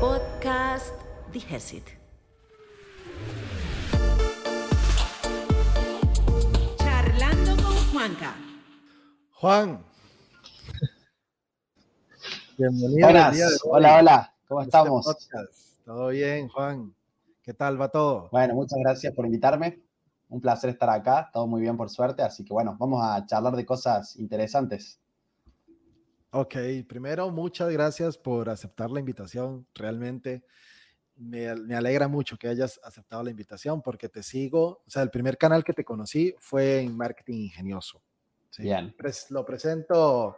Podcast Digesit. Charlando con Juanca. Juan. Bienvenido. Buenas. Hola, hola. ¿Cómo Este estamos? podcast. Todo bien, Juan. ¿Qué tal va todo? Bueno, muchas gracias por invitarme. Un placer estar acá. Todo muy bien, por suerte. Así que bueno, vamos a charlar de cosas interesantes. Ok, primero, muchas gracias por aceptar la invitación. Realmente me, me alegra mucho que hayas aceptado la invitación porque te sigo. O sea, el primer canal que te conocí fue en Marketing Ingenioso. Sí, Bien. lo presento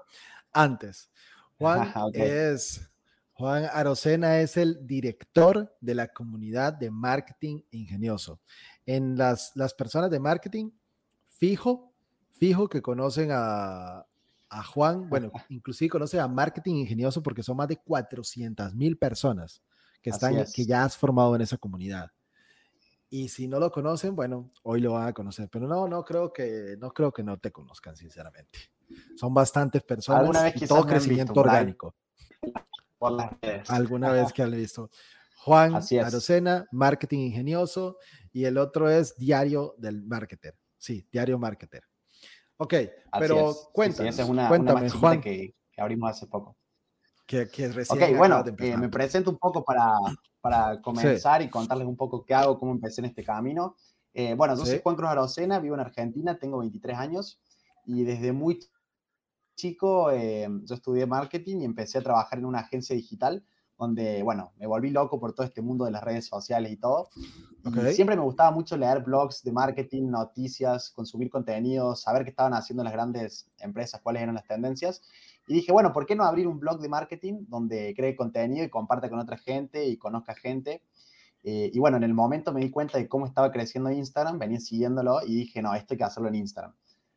antes. Juan Ajá, ok. es Juan Arocena es el director de la comunidad de marketing ingenioso. En las, las personas de marketing, fijo, fijo que conocen a, a Juan, bueno, inclusive conocen a marketing ingenioso porque son más de 400 mil personas que, están, es. que ya has formado en esa comunidad. Y si no lo conocen, bueno, hoy lo van a conocer, pero no, no creo que no creo que no te conozcan, sinceramente. Son bastantes personas Alguna vez y todo visto crecimiento orgánico. Por las redes. Alguna vez que han visto. Juan. Arocena, marketing ingenioso, y el otro es Diario del Marketer. Sí, Diario Marketer. Ok, pero es. Sí, sí, cuéntanos, esa es una, una cuéntame, chiquita Juan, que, que abrimos hace poco. que, que recién Ok, bueno, eh, me presento un poco para, para comenzar y contarles un poco qué hago, cómo empecé en este camino. Eh, bueno, yo soy Sí. Juan Cruz Arocena, vivo en Argentina, tengo 23 años y desde muy chico eh, yo estudié marketing y empecé a trabajar en una agencia digital donde, bueno, me volví loco por todo este mundo de las redes sociales y todo. Y Ok. siempre me gustaba mucho leer blogs de marketing, noticias, consumir contenido, saber qué estaban haciendo las grandes empresas, cuáles eran las tendencias. Y dije, bueno, ¿por qué no abrir un blog de marketing donde cree contenido y comparta con otra gente y conozca gente? Eh, y bueno, en el momento me di cuenta de cómo estaba creciendo Instagram, venía siguiéndolo y dije, no, esto hay que hacerlo en Instagram.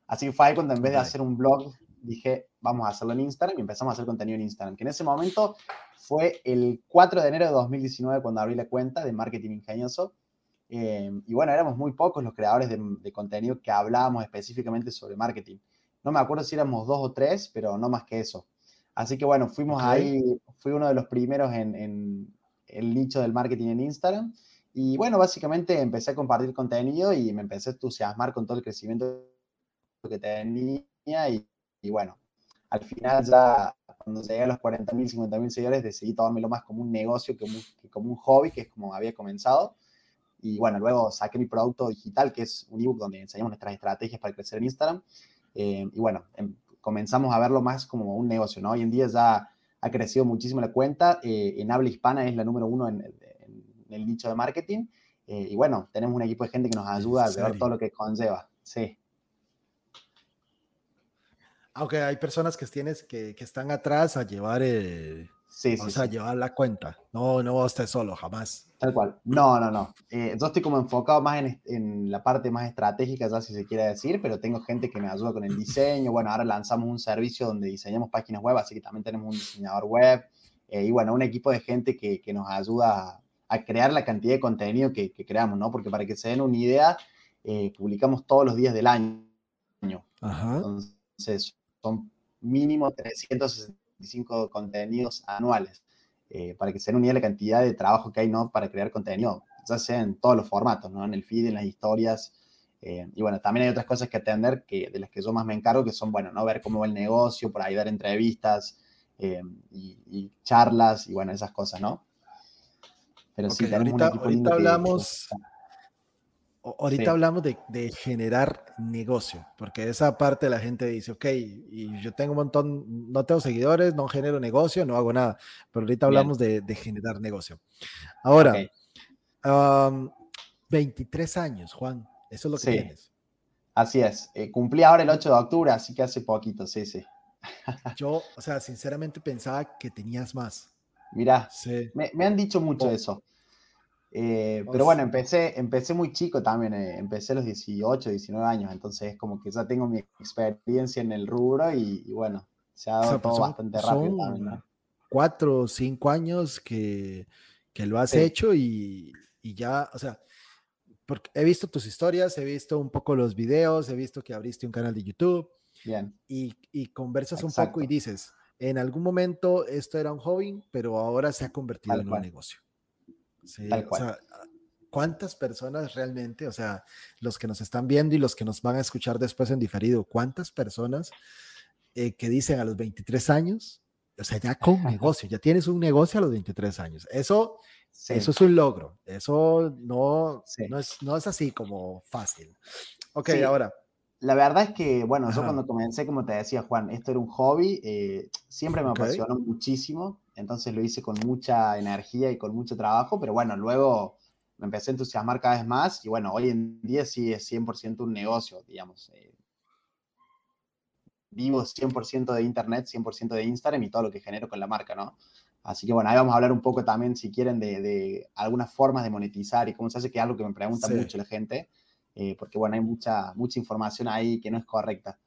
Así fue cuando en vez de hacer un blog, dije, vamos a hacerlo en Instagram y empezamos a hacer contenido en Instagram, que en ese momento fue el 4 de enero de 2019 cuando abrí la cuenta de Marketing Ingenioso. Eh, y bueno, éramos muy pocos los creadores de, de contenido que hablábamos específicamente sobre marketing. No me acuerdo si éramos dos o tres, pero no más que eso. Así que bueno, fuimos Ok. ahí, fui uno de los primeros en, en el nicho del marketing en Instagram. Y bueno, básicamente empecé a compartir contenido y me empecé a entusiasmar con todo el crecimiento que tenía. Y, y bueno, al final ya cuando llegué a los 40.000, 50.000 seguidores decidí tomármelo más como un negocio que, como- que como un hobby, que es como había comenzado. Y bueno, luego saqué mi producto digital, que es un ebook donde enseñamos nuestras estrategias para crecer en Instagram. Eh, y bueno, em- comenzamos a verlo más como un negocio, ¿no? Hoy en día ya ha crecido muchísimo la cuenta. eh, en habla hispana es la número uno en, en- el nicho de marketing. eh, y bueno, tenemos un equipo de gente que nos ayuda a ¿En llevar todo lo que conlleva. Sí, Aunque hay personas que tienes que, que están atrás a llevar, eh, sí, o sea, sí. llevar la cuenta. No, no estés solo, jamás. Tal cual. No, no, no. Eh, yo estoy como enfocado más en, en la parte más estratégica, ya si se quiere decir, pero tengo gente que me ayuda con el diseño. Bueno, ahora lanzamos un servicio donde diseñamos páginas web, así que también tenemos un diseñador web. eh, y bueno, un equipo de gente que, que nos ayuda a, a crear la cantidad de contenido que, que creamos, ¿no? Porque para que se den una idea, eh, publicamos todos los días del año. Ajá. Entonces, son mínimo 365 contenidos anuales. eh, para que se den una idea de la cantidad de trabajo que hay ¿no? para crear contenido, ya sea en todos los formatos, ¿no? en el feed, en las historias. eh, y bueno, también hay otras cosas que atender que, de las que yo más me encargo, que son, bueno, ¿no? ver cómo va el negocio, por ahí dar entrevistas eh, y, y charlas y bueno, esas cosas, ¿no? Pero sí, tenemos un ahorita, equipo ahorita que- hablamos, ahorita Sí. hablamos de, de generar negocio, porque esa parte la gente dice, ok, y yo tengo un montón, no tengo seguidores, no genero negocio, no hago nada, pero ahorita hablamos de, de generar negocio. Ahora, am, 23 años, Juan, eso es lo que Sí. tienes. Así es. Eh, cumplí ahora el 8 de octubre, así que hace poquito, sí, sí. Yo, o sea, sinceramente pensaba que tenías más. Mirá, Sí. me, me han dicho mucho Oh. eso. Eh, pero bueno, empecé, empecé muy chico también, eh, empecé a los 18, 19 años, entonces es como que ya tengo mi experiencia en el rubro y, y bueno, se ha O dado sea, pues todo son- bastante rápido son también, ¿no? Cuatro o cinco años que, que lo has Sí. hecho y, y ya, o sea, porque he visto tus historias, he visto un poco los videos, he visto que abriste un canal de YouTube Bien, y, y conversas un poco y Exacto. dices, en algún momento esto era un hobby, pero ahora se ha convertido en un negocio. Sí, o sea, ¿cuántas personas realmente, o sea, los que nos están viendo y los que nos van a escuchar después en diferido, cuántas personas eh, que dicen a los 23 años, o sea, ya con negocio, ya tienes un negocio a los 23 años? Eso, eso es un logro, eso no, no, es, no es así como fácil. Ok, ahora. la verdad es que, bueno, yo cuando comencé, como te decía Juan, esto era un hobby, eh, siempre me apasionó muchísimo, entonces lo hice con mucha energía y con mucho trabajo, pero bueno, luego me empecé a entusiasmar cada vez más y bueno, hoy en día sí es 100% un negocio, digamos. Eh, vivo 100% de Internet, 100% de Instagram y todo lo que genero con la marca, ¿no? Así que bueno, ahí vamos a hablar un poco también, si quieren, de, algunas formas de monetizar y cómo se hace, que es algo que me pregunta mucho la gente. Eh, porque bueno, hay mucha, mucha información ahí que no es correcta.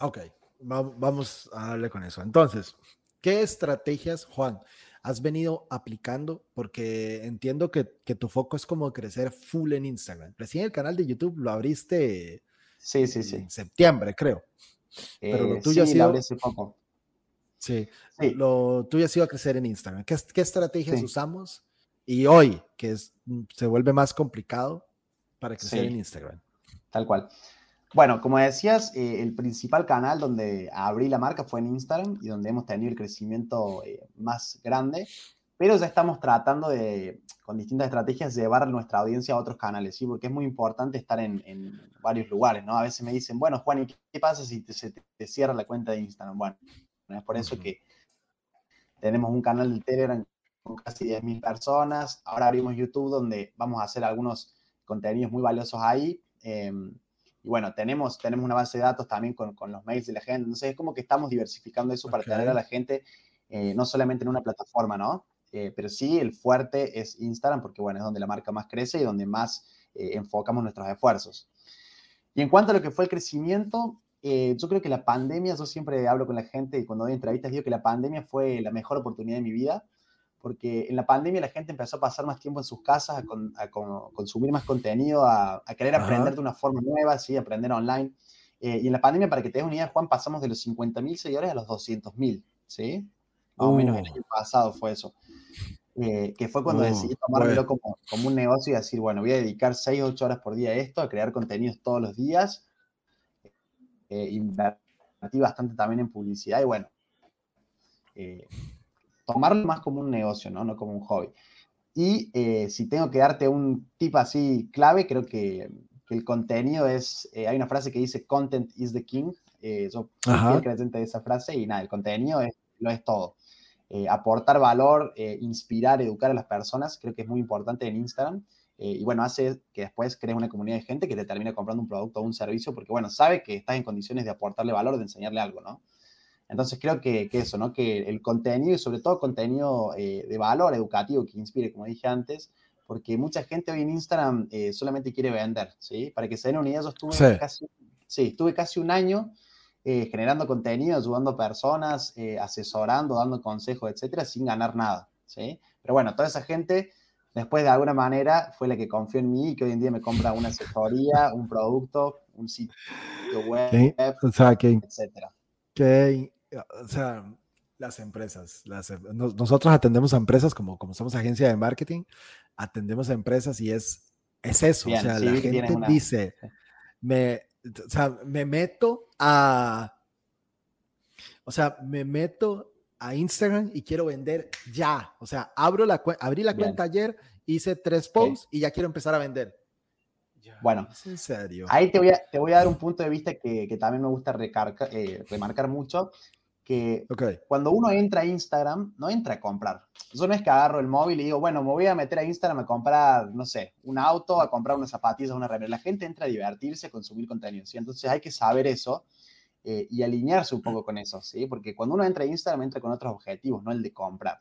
Ok, vamos a darle con eso. Entonces, ¿qué estrategias, Juan, has venido aplicando? Porque entiendo que, que tu foco es como crecer full en Instagram. Recién el canal de YouTube lo abriste sí, sí, sí. en septiembre, creo. Pero lo eh, tuyo sí, ha sido... hace poco. Sí, sí, lo tuyo ha sido crecer en Instagram. ¿Qué, qué estrategias usamos? Y hoy, que es, se vuelve más complicado, para crecer en Instagram. Tal cual. Bueno, como decías, eh, el principal canal donde abrí la marca fue en Instagram y donde hemos tenido el crecimiento eh, más grande, pero ya estamos tratando de, con distintas estrategias, llevar nuestra audiencia a otros canales, ¿sí? Porque es muy importante estar en, varios lugares, ¿no? A veces me dicen, bueno, Juan, ¿y qué pasa si te, se te cierra la cuenta de Instagram? Bueno, es por eso que tenemos un canal de Telegram con casi 10.000 personas, ahora abrimos YouTube donde vamos a hacer algunos contenidos muy valiosos ahí. Em, y bueno, tenemos, tenemos una base de datos también con, con, los mails de la gente. Entonces es como que estamos diversificando eso para tener a la gente eh, no solamente en una plataforma, ¿no? Eh, pero sí, el fuerte es Instagram porque, bueno, es donde la marca más crece y donde más eh, enfocamos nuestros esfuerzos. Y en cuanto a lo que fue el crecimiento, yo creo que la pandemia, yo siempre hablo con la gente y cuando doy entrevistas digo que la pandemia fue la mejor oportunidad de mi vida porque en la pandemia la gente empezó a pasar más tiempo en sus casas, a, consumir más contenido, a, querer aprender de una forma nueva, ¿sí? aprender online. Eh, y en la pandemia, para que te des una idea, Juan, pasamos de los 50.000 seguidores a los 200.000, ¿sí? Más o menos el uh. año pasado fue eso. Eh, que fue cuando uh, decidí tomármelo como, como, un negocio y decir, bueno, voy a dedicar 6 o 8 horas por día a esto, a crear contenidos todos los días. Eh, invertí bastante también en publicidad y bueno, eh, tomarlo más como un negocio, ¿no? No como un hobby. Y eh, si tengo que darte un tip así clave, creo que, el contenido es, eh, hay una frase que dice, content is the king. Eh, yo soy creyente de esa frase y nada, el contenido es, lo es todo. aportar valor, inspirar, educar a las personas, creo que es muy importante en Instagram. y bueno, hace que después crees una comunidad de gente que te termine comprando un producto o un servicio porque, bueno, sabe que estás en condiciones de aportarle valor, de enseñarle algo, ¿no? Entonces creo que, eso, ¿no? Que el contenido y sobre todo contenido eh, de valor educativo que inspire, como dije antes, porque mucha gente hoy en Instagram eh, solamente quiere vender, ¿sí? Para que se den una idea, yo estuve casi, sí, estuve casi un año eh, generando contenido, ayudando a personas, asesorando, dando consejos, etcétera, sin ganar nada, ¿sí? Pero bueno, toda esa gente, después de alguna manera, fue la que confió en mí y que hoy en día me compra una asesoría, un producto, un sitio web, etcétera. Que o sea, las empresas, las, em, nosotros atendemos a empresas como, como somos agencia de marketing, atendemos a empresas y es, es eso, o sea, la gente dice, me, o sea, me meto a, o sea, me meto a Instagram y quiero vender ya, o sea, abro la abrí la cuenta ayer, hice tres posts y ya quiero empezar a vender. bueno, en serio. ahí te voy, a, te voy a dar un punto de vista que, que también me gusta recarga, eh, remarcar mucho, que cuando uno entra a Instagram, no entra a comprar. Yo no es que agarro el móvil y digo, bueno, me voy a meter a Instagram a comprar, no sé, un auto, a comprar unas zapatillas, una remera. La gente entra a divertirse, a consumir contenido, ¿sí? Entonces hay que saber eso eh, y alinearse un poco con eso, ¿sí? Porque cuando uno entra a Instagram, entra con otros objetivos, no el de comprar.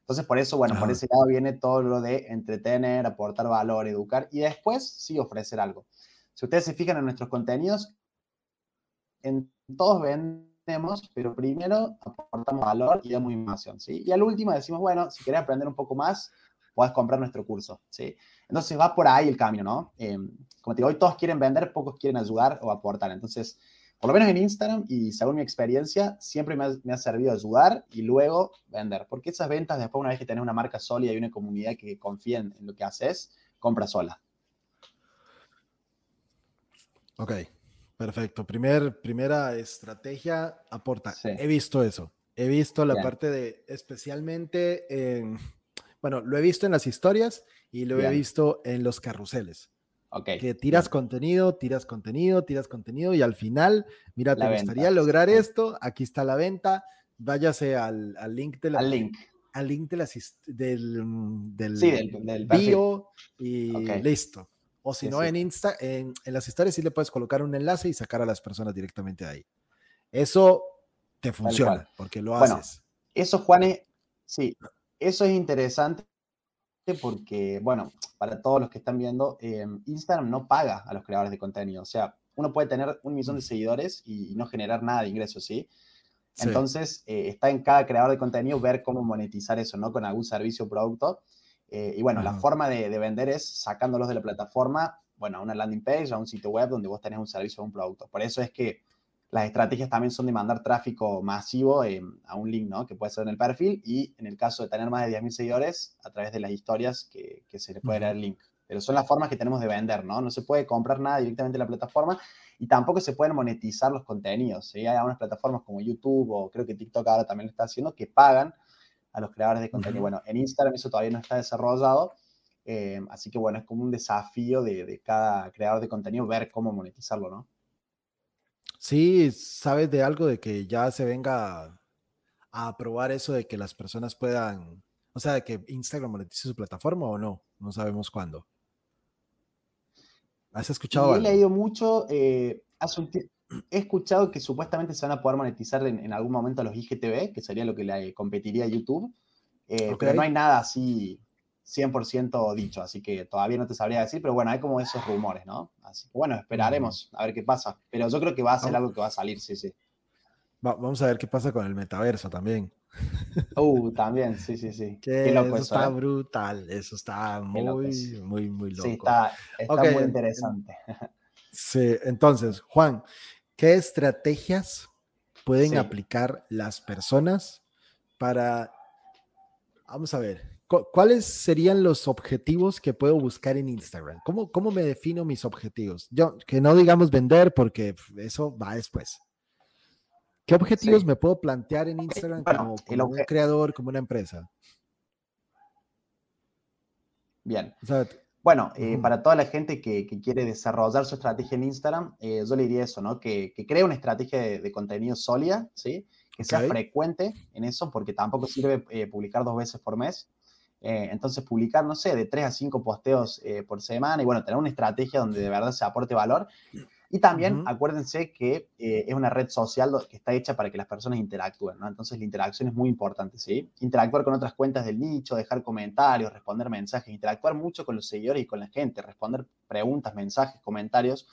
Entonces, por eso, bueno, por ese lado viene todo lo de entretener, aportar valor, educar y después sí ofrecer algo. Si ustedes se fijan en nuestros contenidos, en todos ven pero primero aportamos valor y damos información, ¿sí? Y al último decimos, bueno, si querés aprender un poco más, puedes comprar nuestro curso, ¿sí? Entonces va por ahí el cambio, ¿no? Eh, como te digo, hoy todos quieren vender, pocos quieren ayudar o aportar. Entonces, por lo menos en Instagram y según mi experiencia, siempre me ha, me ha, servido ayudar y luego vender. Porque esas ventas, después, una vez que tenés una marca sólida y una comunidad que confía en, en lo que haces, compra sola. Ok, perfecto. Primer, primera estrategia, aporta. Sí. He visto eso. He visto la Bien. parte de, especialmente, en, bueno, lo he visto en las historias y lo Bien. he visto en los carruseles. Okay. Que tiras Bien. contenido, tiras contenido, tiras contenido y al final, mira, te la gustaría venta. lograr sí. esto, aquí está la venta, váyase al, al link de la... Al link. Al link de las, del, del, sí, del, del bio y okay. listo. O si sí, no, sí. en Insta, en, en, las historias sí le puedes colocar un enlace y sacar a las personas directamente de ahí. Eso te funciona porque lo bueno, haces. Eso, Juanes, sí, eso es interesante porque, bueno, para todos los que están viendo, eh, Instagram no paga a los creadores de contenido. O sea, uno puede tener un millón de seguidores y, no generar nada de ingresos, ¿sí? sí. Entonces, eh, está en cada creador de contenido ver cómo monetizar eso, ¿no? Con algún servicio o producto. Eh, y bueno, Ajá. la forma de, de, vender es sacándolos de la plataforma, bueno, a una landing page, a un sitio web donde vos tenés un servicio o un producto. Por eso es que las estrategias también son de mandar tráfico masivo eh, a un link, ¿no? Que puede ser en el perfil y en el caso de tener más de 10.000 seguidores, a través de las historias que, que se le puede dar el link. Pero son las formas que tenemos de vender, ¿no? No se puede comprar nada directamente en la plataforma y tampoco se pueden monetizar los contenidos. ¿sí? Hay algunas plataformas como YouTube o creo que TikTok ahora también lo está haciendo que pagan a los creadores de contenido. Bueno, en Instagram eso todavía no está desarrollado, eh, así que bueno, es como un desafío de, de cada creador de contenido ver cómo monetizarlo, ¿no? Sí, ¿sabes de algo de que ya se venga a probar eso de que las personas puedan, o sea, de que Instagram monetice su plataforma o no? No sabemos cuándo. ¿Has escuchado? He algo? leído mucho, eh, hace un he escuchado que supuestamente se van a poder monetizar en, en, algún momento los IGTV, que sería lo que le competiría a YouTube, eh, okay. pero no hay nada así 100% dicho, así que todavía no te sabría decir, pero bueno, hay como esos rumores, ¿no? Así que bueno, esperaremos a ver qué pasa, pero yo creo que va a ser algo que va a salir, sí, sí. Va, vamos a ver qué pasa con el metaverso también. Uh, también, sí, sí, sí. Qué, qué loco eso, eso está ¿eh? brutal, eso está muy, muy, muy loco. Sí, está, está okay. muy interesante. Sí, entonces, Juan, ¿qué estrategias pueden sí. aplicar las personas para, vamos a ver, ¿Cuáles serían los objetivos que puedo buscar en Instagram? ¿Cómo, ¿Cómo me defino mis objetivos? Yo, que no digamos vender porque eso va después. ¿Qué objetivos sí. me puedo plantear en Instagram bueno, como, como un creador, como una empresa? Bien. O sea, bueno, eh, uh -huh. para toda la gente que, que, quiere desarrollar su estrategia en Instagram, eh, yo le diría eso, ¿no? Que, que cree una estrategia de, de, contenido sólida, ¿sí? Que sea okay. frecuente en eso, porque tampoco sirve eh, publicar dos veces por mes. Eh, entonces, publicar, no sé, de 3 a 5 posteos por semana y bueno, tener una estrategia donde de verdad se aporte valor. Y también uh -huh. acuérdense que eh, es una red social que está hecha para que las personas interactúen, ¿no? Entonces la interacción es muy importante, ¿sí? Interactuar con otras cuentas del nicho, dejar comentarios, responder mensajes, interactuar mucho con los seguidores y con la gente, responder preguntas, mensajes, comentarios.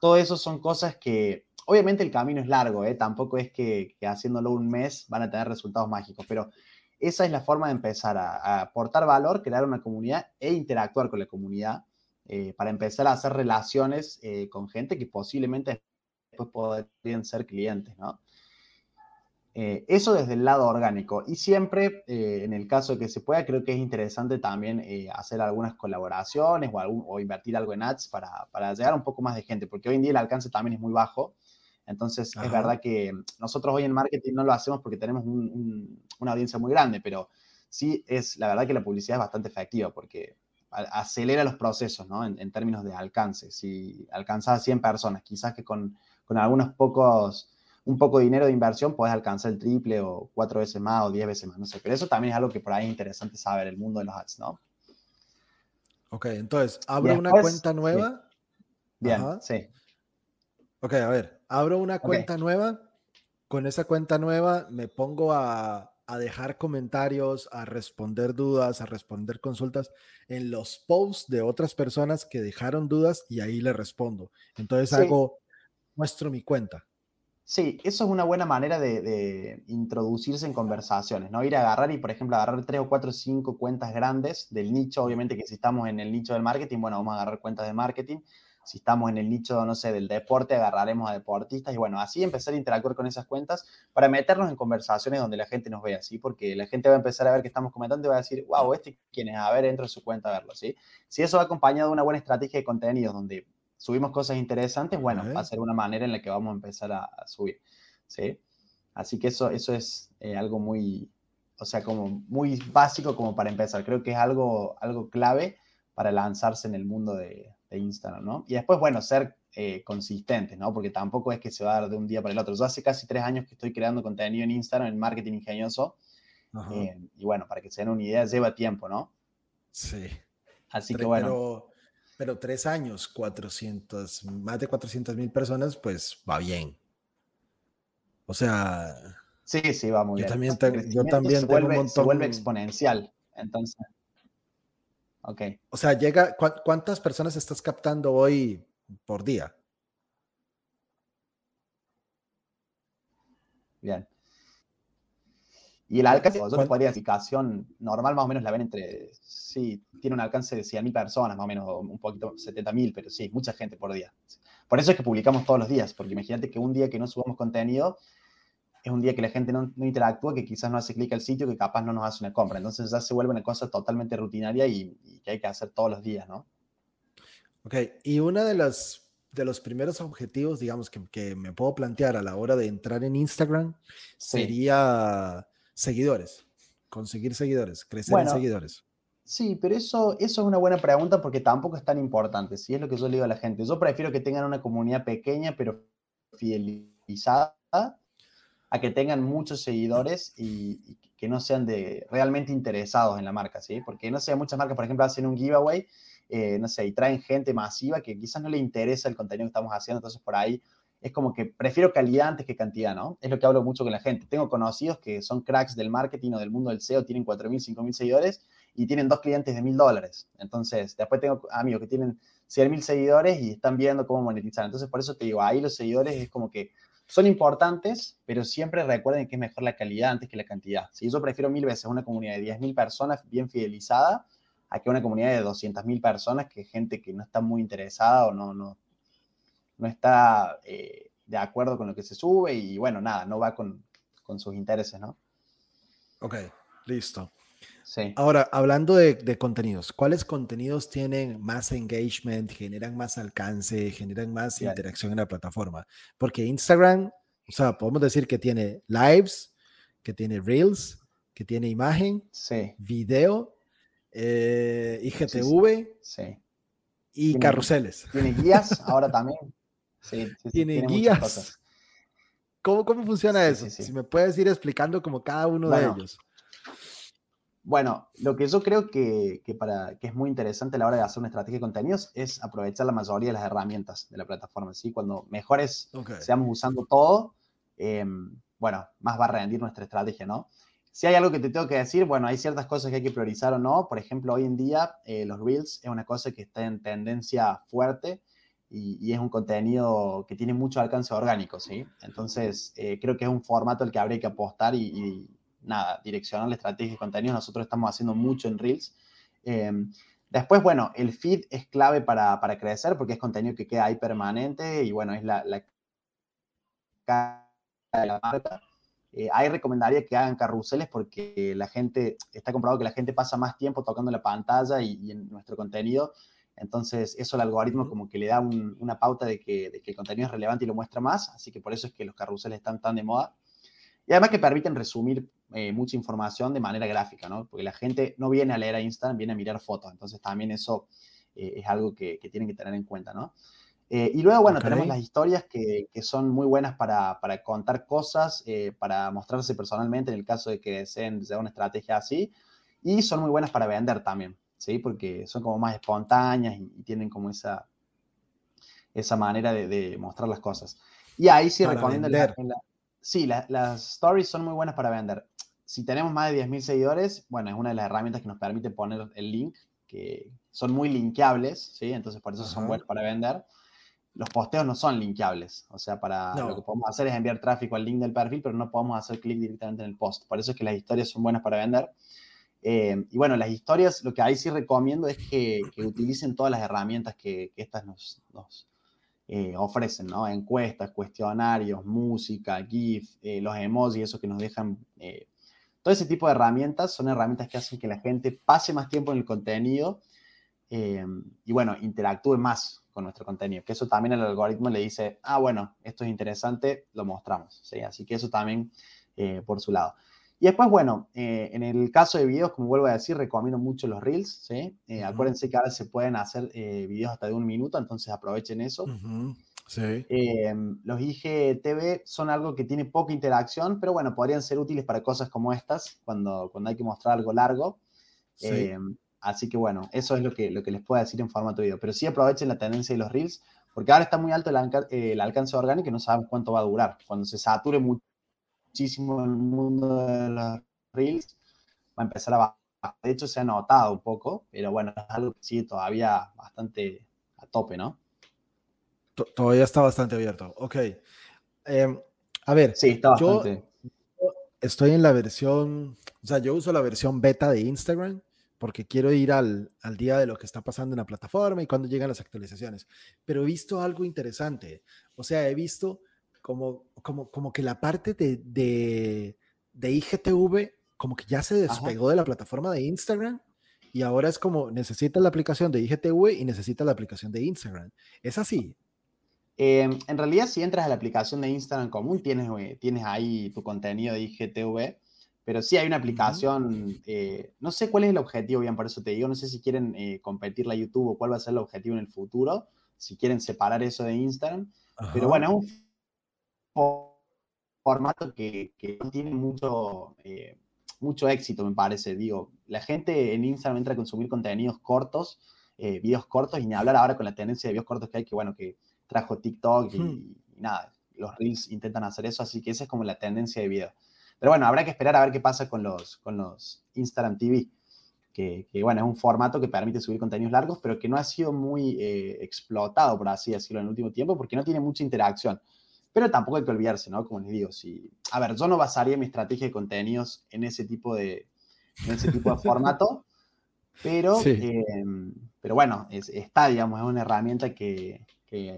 Todo eso son cosas que, obviamente el camino es largo, ¿eh? Tampoco es que, que haciéndolo un mes van a tener resultados mágicos, pero esa es la forma de empezar a, a, aportar valor, crear una comunidad e interactuar con la comunidad eh, para empezar a hacer relaciones eh, con gente que posiblemente después podrían ser clientes, ¿no? Eh, eso desde el lado orgánico. Y siempre, eh, en el caso de que se pueda, creo que es interesante también eh, hacer algunas colaboraciones o, algún, o, invertir algo en ads para, para, llegar a un poco más de gente, porque hoy en día el alcance también es muy bajo. Entonces, Ajá. es verdad que nosotros hoy en marketing no lo hacemos porque tenemos un, un, una audiencia muy grande, pero sí es la verdad que la publicidad es bastante efectiva porque acelera los procesos, ¿no? En, en términos de alcance. Si alcanzas a 100 personas, quizás que con, con algunos pocos, un poco de dinero de inversión puedes alcanzar el triple o cuatro veces más o diez veces más, no sé. Pero eso también es algo que por ahí es interesante saber, el mundo de los ads, ¿no? Ok, entonces, abro después, una cuenta nueva. Bien, sí. Ok, a ver, abro una cuenta okay. nueva. Con esa cuenta nueva me pongo a, a, dejar comentarios, a responder dudas, a responder consultas en los posts de otras personas que dejaron dudas y ahí le respondo. Entonces sí. hago, muestro mi cuenta. Sí, eso es una buena manera de, de, introducirse en conversaciones, ¿no? Ir a agarrar y, por ejemplo, agarrar tres o cuatro o cinco cuentas grandes del nicho, obviamente que si estamos en el nicho del marketing, bueno, vamos a agarrar cuentas de marketing, si estamos en el nicho, no sé, del deporte, agarraremos a deportistas y bueno, así empezar a interactuar con esas cuentas para meternos en conversaciones donde la gente nos vea, ¿sí? Porque la gente va a empezar a ver que estamos comentando y va a decir, wow, este quién es, a ver, entro en su cuenta a verlo, ¿sí? Si eso va acompañado de una buena estrategia de contenidos donde subimos cosas interesantes, bueno, va a ser una manera en la que vamos a empezar a, subir, ¿sí? Así que eso, eso es eh, algo muy, o sea, como muy básico como para empezar. Creo que es algo, algo clave para lanzarse en el mundo de, Instagram, ¿no? Y después, bueno, ser eh, consistentes, ¿no? Porque tampoco es que se va a dar de un día para el otro. Yo hace casi tres años que estoy creando contenido en Instagram, en marketing ingenioso. Eh, y bueno, para que se den una idea, lleva tiempo, ¿no? Sí. Así que bueno. Pero, pero tres años, 400, más de 400 mil personas, pues va bien. O sea, Sí, sí, va muy yo bien. También yo también se vuelve, un Se vuelve exponencial. Entonces, ok. O sea, llega, ¿cuántas personas estás captando hoy por día? Bien. Y el alcance, nosotros podría aplicación normal más o menos la ven entre, sí, tiene un alcance de 100.000 personas, más o menos, un poquito, 70.000, pero sí, mucha gente por día. Por eso es que publicamos todos los días, porque imagínate que un día que no subamos contenido, es un día que la gente no, interactúa, que quizás no hace clic al sitio, que capaz no nos hace una compra. Entonces ya se vuelve una cosa totalmente rutinaria y, que hay que hacer todos los días, ¿no? Ok, y uno de los, de los primeros objetivos, digamos, que, me puedo plantear a la hora de entrar en Instagram sería seguidores, conseguir seguidores, crecer en seguidores. Sí, pero eso, eso es una buena pregunta porque tampoco es tan importante, si es lo que yo le digo a la gente. Yo prefiero que tengan una comunidad pequeña pero fidelizada a que tengan muchos seguidores y, que no sean de realmente interesados en la marca, ¿sí? Porque no sé, muchas marcas, por ejemplo, hacen un giveaway, eh, no sé, y traen gente masiva que quizás no le interesa el contenido que estamos haciendo, entonces por ahí es como que prefiero calidad antes que cantidad, ¿no? Es lo que hablo mucho con la gente. Tengo conocidos que son cracks del marketing o del mundo del SEO, tienen 4.000, 5.000 seguidores y tienen dos clientes de 1.000 dólares. Entonces, después tengo amigos que tienen 100.000 seguidores y están viendo cómo monetizar. Entonces, por eso te digo, ahí los seguidores es como que son importantes, pero siempre recuerden que es mejor la calidad antes que la cantidad. Si yo prefiero mil veces una comunidad de 10.000 personas bien fidelizada a que una comunidad de 200.000 personas, que gente que no está muy interesada o no, no, no está eh, de acuerdo con lo que se sube y bueno, nada, no va con, con sus intereses, ¿no? Ok, listo. Ahora, hablando de, contenidos, ¿cuáles contenidos tienen más engagement, generan más alcance, generan más interacción en la plataforma? Porque Instagram, o sea, podemos decir que tiene lives, que tiene reels, que tiene imagen, video, eh, IGTV y carruseles. Tiene guías ahora también. Sí, tiene, guías. ¿Cómo, ¿Cómo funciona eso? Si me puedes ir explicando como cada uno de ellos. Bueno, lo que yo creo que, para, que es muy interesante a la hora de hacer una estrategia de contenidos es aprovechar la mayoría de las herramientas de la plataforma. ¿sí? Cuando mejores seamos usando todo, em, bueno, más va a rendir nuestra estrategia, ¿no? Si hay algo que te tengo que decir, bueno, hay ciertas cosas que hay que priorizar o no. Por ejemplo, hoy en día eh, los Reels es una cosa que está en tendencia fuerte y, es un contenido que tiene mucho alcance orgánico, ¿sí? Entonces, eh, creo que es un formato al que habría que apostar y nada, direccionar la estrategia de contenido. Nosotros estamos haciendo mucho en Reels. Em, después, bueno, el feed es clave para, crecer porque es contenido que queda ahí permanente y bueno, es la, la de la marca. Eh, ahí recomendaría que hagan carruseles porque la gente, está comprobado que la gente pasa más tiempo tocando la pantalla y, en nuestro contenido. Entonces, eso el algoritmo como que le da una pauta de que, de que, el contenido es relevante y lo muestra más. Así que por eso es que los carruseles están tan de moda. Y además que permiten resumir eh, mucha información de manera gráfica, ¿no? Porque la gente no viene a leer a Instagram, viene a mirar fotos. Entonces también eso eh, es algo que, tienen que tener en cuenta, ¿no? Eh, y luego, bueno, tenemos las historias que, son muy buenas para, contar cosas, para mostrarse personalmente en el caso de que deseen llevar una estrategia así. Y son muy buenas para vender también, ¿sí? Porque son como más espontáneas y, tienen como esa, esa manera de, mostrar las cosas. Y ahí sí recomiendo la, sí, las stories son muy buenas para vender. Si tenemos más de 10.000 seguidores, bueno, es una de las herramientas que nos permite poner el link, que son muy linkeables, ¿sí? Entonces, por eso son buenos para vender. Los posteos no son linkeables, o sea, para lo que podemos hacer es enviar tráfico al link del perfil, pero no podemos hacer clic directamente en el post. Por eso es que las historias son buenas para vender. Eh, y bueno, las historias, lo que ahí sí recomiendo es que, utilicen todas las herramientas que, estas nos, eh, ofrecen, ¿no? Encuestas, cuestionarios, música, GIF, eh, los emojis, eso que nos dejan. Todo ese tipo de herramientas son herramientas que hacen que la gente pase más tiempo en el contenido y, bueno, interactúe más con nuestro contenido. Que eso también el algoritmo le dice, ah, bueno, esto es interesante, lo mostramos. ¿sí? Así que eso también por su lado. Y después, bueno, eh, en el caso de videos, como vuelvo a decir, recomiendo mucho los Reels, ¿sí? Eh, acuérdense que ahora se pueden hacer eh, videos hasta de un minuto, entonces aprovechen eso. Sí. los IGTV son algo que tiene poca interacción, pero bueno, podrían ser útiles para cosas como estas, cuando, cuando hay que mostrar algo largo. así que bueno, eso es lo que, lo que les puedo decir en formato video. Pero sí aprovechen la tendencia de los Reels, porque ahora está muy alto el, el alcance orgánico y no sabemos cuánto va a durar. Cuando se sature muchísimo el mundo de los reels, va a empezar a bajar. De hecho, se ha notado un poco, pero bueno, es algo que sigue todavía bastante a tope, ¿no? Todavía está bastante abierto. Ok. Em, a ver, sí, está bastante. Yo estoy en la versión, o sea, yo uso la versión beta de Instagram porque quiero ir al, al, día de lo que está pasando en la plataforma y cuando llegan las actualizaciones. Pero he visto algo interesante. O sea, he visto como, como, como que la parte de, de, de IGTV como que ya se despegó de la plataforma de Instagram y ahora es como necesita la aplicación de IGTV y necesita la aplicación de Instagram. ¿Es así? Em, en realidad, si entras a la aplicación de Instagram común, tienes, eh, tienes ahí tu contenido de IGTV, pero sí hay una aplicación, eh, no sé cuál es el objetivo, bien, por eso te digo, no sé si quieren eh, competir la YouTube o cuál va a ser el objetivo en el futuro, si quieren separar eso de Instagram, pero bueno, es un formato que, no tiene mucho, eh, mucho éxito, me parece. Digo, la gente en Instagram entra a consumir contenidos cortos, eh, videos cortos, y ni hablar ahora con la tendencia de videos cortos que hay, que bueno, que trajo TikTok y, hmm. nada, los Reels intentan hacer eso, así que esa es como la tendencia de video. Pero bueno, habrá que esperar a ver qué pasa con los, con los Instagram TV. Que, bueno, es un formato que permite subir contenidos largos, pero que no ha sido muy eh, explotado, por así decirlo, en el último tiempo, porque no tiene mucha interacción. Pero tampoco hay que olvidarse, ¿no? Como les digo, si, a ver, yo no basaría mi estrategia de contenidos en ese tipo de, ese tipo de formato, pero, em, pero bueno, está, digamos, es una herramienta que,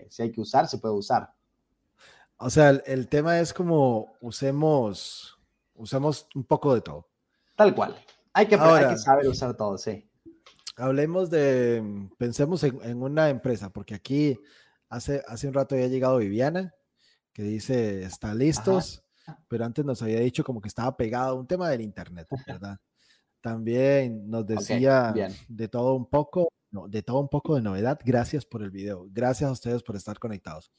si hay que usar, se puede usar. O sea, el, tema es como usemos, usemos un poco de todo. Tal cual. Hay que, hay que saber usar todo, sí. Hablemos de, pensemos en, una empresa, porque aquí hace, hace un rato había llegado Viviana que dice, está listos, pero antes nos había dicho como que estaba pegado a un tema del Internet, ¿verdad? También nos decía de todo un poco, no, de todo un poco de novedad. Gracias por el video. Gracias a ustedes por estar conectados.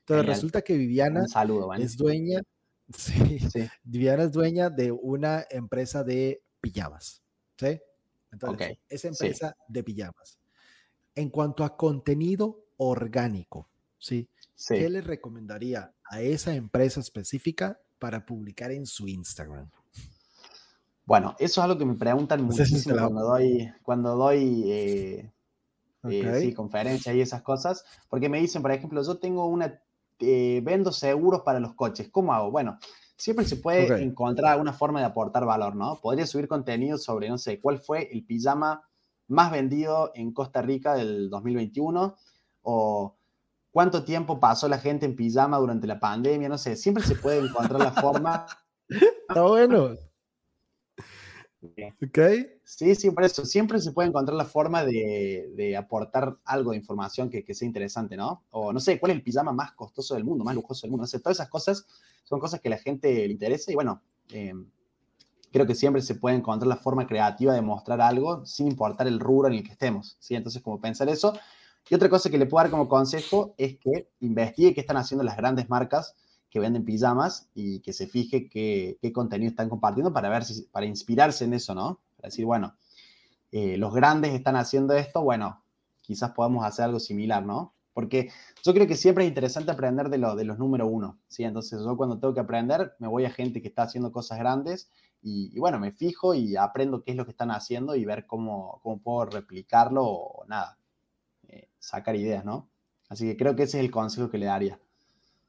Entonces resulta que Viviana es dueña, sí, Viviana es dueña de una empresa de pijamas, ¿sí? Entonces, esa empresa de pijamas. En cuanto a contenido orgánico, ¿sí? ¿Qué le recomendaría a esa empresa específica para publicar en su Instagram? Bueno, eso es algo que me preguntan muchísimo cuando doy, cuando doy eh, eh, conferencias y esas cosas, porque me dicen, por ejemplo, yo tengo una, eh, vendo seguros para los coches, ¿cómo hago? Bueno, siempre se puede encontrar alguna forma de aportar valor, ¿no? Podría subir contenido sobre, no sé, cuál fue el pijama más vendido en Costa Rica del 2021 o cuánto tiempo pasó la gente en pijama durante la pandemia, no sé, siempre se puede encontrar la forma. Está bueno. Ok. Sí, sí, por eso. Siempre se puede encontrar la forma de, aportar algo de información que, sea interesante, ¿no? O no sé, ¿cuál es el pijama más costoso del mundo, más lujoso del mundo? No sé, todas esas cosas son cosas que a la gente le interesa y bueno, em, creo que siempre se puede encontrar la forma creativa de mostrar algo sin importar el rubro en el que estemos, ¿sí? Entonces, como pensar eso. Y otra cosa que le puedo dar como consejo es que investigue qué están haciendo las grandes marcas que venden pijamas y que se fije qué, contenido están compartiendo para ver si, para inspirarse en eso, ¿no? Para decir, bueno, eh, los grandes están haciendo esto, bueno, quizás podamos hacer algo similar, ¿no? Porque yo creo que siempre es interesante aprender de, lo, de los número uno, ¿sí? Entonces yo cuando tengo que aprender me voy a gente que está haciendo cosas grandes y, bueno, me fijo y aprendo qué es lo que están haciendo y ver cómo, cómo puedo replicarlo o nada, sacar ideas, ¿no? Así que creo que ese es el consejo que le daría.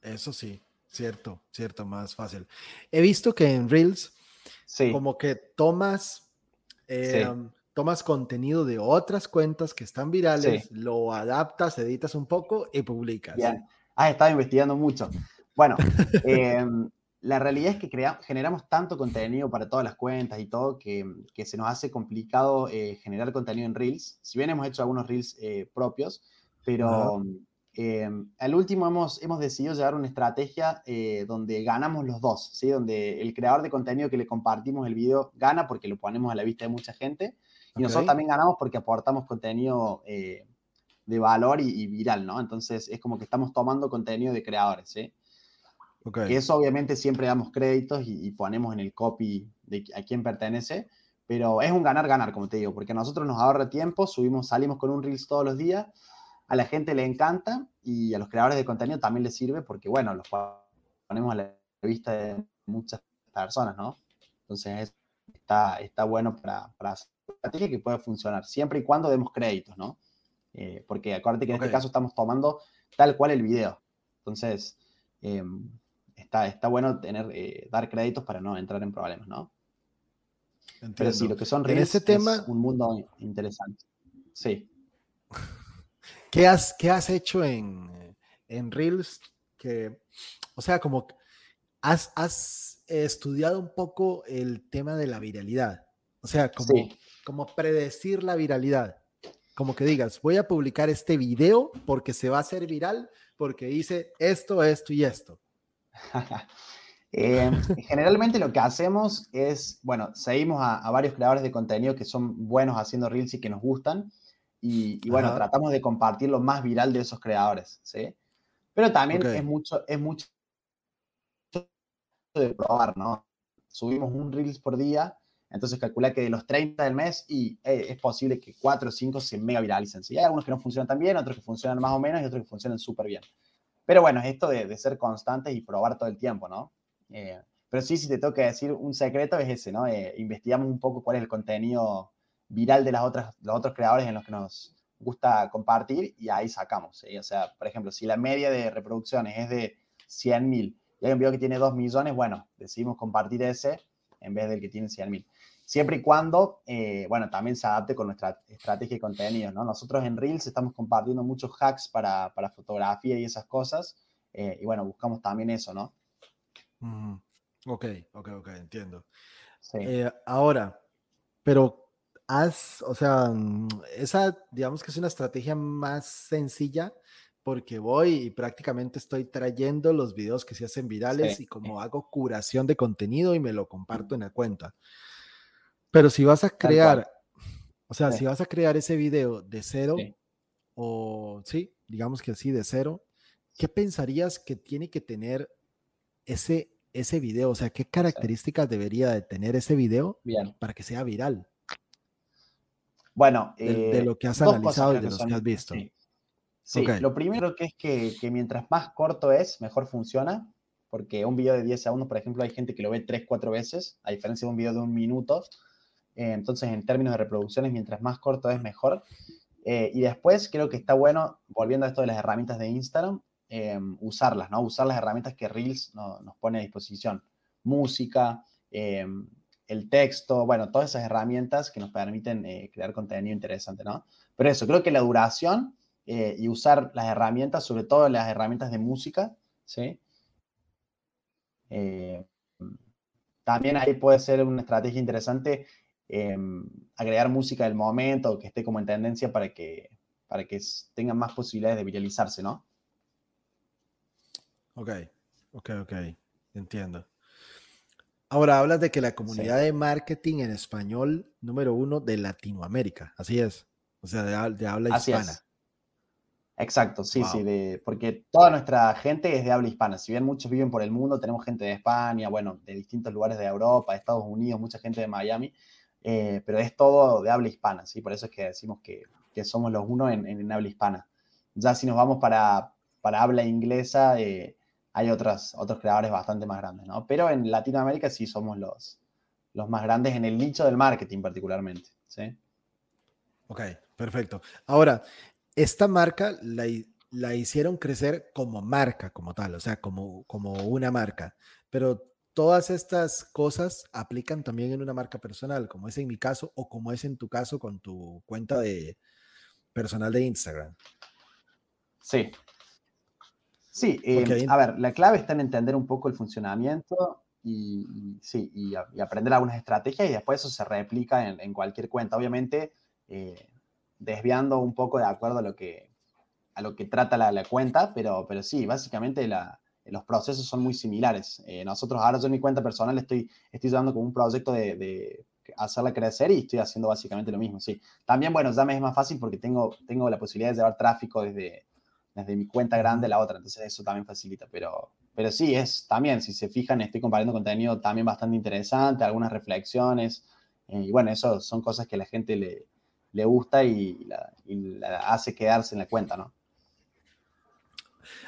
Eso sí, cierto, cierto, más fácil. He visto que en Reels, como que tomas eh, tomas contenido de otras cuentas que están virales, lo adaptas, editas un poco y publicas. Bien. Has estado investigando mucho. Bueno, em, la realidad es que generamos tanto contenido para todas las cuentas y todo que, se nos hace complicado eh, generar contenido en Reels. Si bien hemos hecho algunos Reels eh, propios, pero em, al último hemos, hemos decidido llevar una estrategia eh, donde ganamos los dos, ¿sí? donde el creador de contenido que le compartimos el video gana porque lo ponemos a la vista de mucha gente y nosotros también ganamos porque aportamos contenido eh, de valor y, viral, ¿no? Entonces es como que estamos tomando contenido de creadores, ¿sí? Okay. eso obviamente siempre damos créditos y, ponemos en el copy de a quién pertenece, pero es un ganar-ganar, como te digo, porque a nosotros nos ahorra tiempo, subimos, salimos con un Reels todos los días, a la gente le encanta y a los creadores de contenido también les sirve porque, bueno, los ponemos a la vista de muchas personas, ¿no? Entonces está, está bueno para, para estrategia que puede funcionar, siempre y cuando demos créditos, ¿no? Eh, porque acuérdate que en este caso estamos tomando tal cual el video. Entonces, em, está, está bueno tener, eh, dar créditos para no entrar en problemas, ¿no? Pero sí, lo que son Reels ese tema, es un mundo interesante. Sí. ¿Qué has, qué has hecho en, en Reels? Que, o sea, como has, has estudiado un poco el tema de la viralidad. O sea, como, como predecir la viralidad. Como que digas, voy a publicar este video porque se va a hacer viral, porque hice esto, esto y esto. Eh, generalmente lo que hacemos es, bueno, seguimos a, varios creadores de contenido que son buenos haciendo reels y que nos gustan. Y, bueno, tratamos de compartir lo más viral de esos creadores, ¿sí? Pero también es mucho, es mucho de probar, ¿no? Subimos un reels por día entonces calcula que de los 30 del mes y eh, es posible que 4 o 5 se mega viralicen. ¿sí? Hay algunos que no funcionan tan bien, otros que funcionan más o menos y otros que funcionan súper bien. Pero bueno, es esto de, ser constantes y probar todo el tiempo, ¿no? Eh, pero sí, si te tengo que decir un secreto es ese, ¿no? Eh, investigamos un poco cuál es el contenido viral de las otras, los otros creadores en los que nos gusta compartir y ahí sacamos. ¿sí? O sea, por ejemplo, si la media de reproducciones es de 100.000 y hay un video que tiene 2 millones, bueno, decidimos compartir ese en vez del que tiene 100.000 siempre y cuando, eh, bueno, también se adapte con nuestra estrategia de contenido, ¿no? Nosotros en Reels estamos compartiendo muchos hacks para, para fotografía y esas cosas, eh, y bueno, buscamos también eso, ¿no? Ok, ok, ok, entiendo. Sí. Eh, ahora, pero o sea, mm, esa, digamos que es una estrategia más sencilla porque voy y prácticamente estoy trayendo los videos que se hacen virales y como hago curación de contenido y me lo comparto en la cuenta. Pero si vas a crear, o sea, si vas a crear ese video de cero, o sí, digamos que así, de cero, ¿qué pensarías que tiene que tener ese, ese video? O sea, ¿qué características debería de tener ese video para que sea viral? Bueno, de, lo que has analizado y de lo que has visto. Sí, lo primero que es que, que, mientras más corto es, mejor funciona, porque un video de 10 segundos, por ejemplo, hay gente que lo ve 3, 4 veces, a diferencia de un video de un minuto, eh, entonces, en términos de reproducciones, mientras más corto es, mejor. Eh, y después creo que está bueno, volviendo a esto de las herramientas de Instagram, eh, usarlas, ¿no? Usar las herramientas que Reels nos pone a disposición. Música, el texto, bueno, todas esas herramientas que nos permiten crear contenido interesante, ¿no? Pero eso, creo que la duración y usar las herramientas, sobre todo las herramientas de música, ¿sí? también ahí puede ser una estrategia interesante Em, agregar música del momento, que esté como en tendencia para que, para que tengan más posibilidades de viralizarse, ¿no? Ok, ok, ok, entiendo. Ahora hablas de que la comunidad de marketing en español número uno de Latinoamérica, así es, o sea, de, habla hispana. Exacto, sí, sí, de, porque toda nuestra gente es de habla hispana. Si bien muchos viven por el mundo, tenemos gente de España, bueno, de distintos lugares de Europa, de Estados Unidos, mucha gente de Miami, eh, pero es todo de habla hispana, ¿sí? Por eso es que decimos que, que somos los uno en, en, habla hispana. Ya si nos vamos para, para habla inglesa, eh, hay otros, otros creadores bastante más grandes, ¿no? Pero en Latinoamérica sí somos los, los más grandes en el nicho del marketing particularmente, ¿sí? Ok, perfecto. Ahora, esta marca la, la hicieron crecer como marca, como tal, o sea, como, como una marca, pero todas estas cosas aplican también en una marca personal, como es en mi caso o como es en tu caso con tu cuenta de personal de Instagram. Sí. Sí, eh, a ver, la clave está en entender un poco el funcionamiento y, sí, y, aprender algunas estrategias y después eso se replica en, cualquier cuenta. Obviamente, eh, desviando un poco de acuerdo a lo que, a lo que trata la, cuenta, pero, pero sí, básicamente los procesos son muy similares. Eh, nosotros ahora yo en mi cuenta personal estoy, estoy llevando como un proyecto de, de, hacerla crecer y estoy haciendo básicamente lo mismo, sí. También, bueno, ya me es más fácil porque tengo, tengo la posibilidad de llevar tráfico desde, desde mi cuenta grande a la otra, entonces eso también facilita, pero, pero sí, es también, si se fijan, estoy compartiendo contenido también bastante interesante, algunas reflexiones, eh, y bueno, eso son cosas que a la gente le, le gusta y la, hace quedarse en la cuenta, ¿no?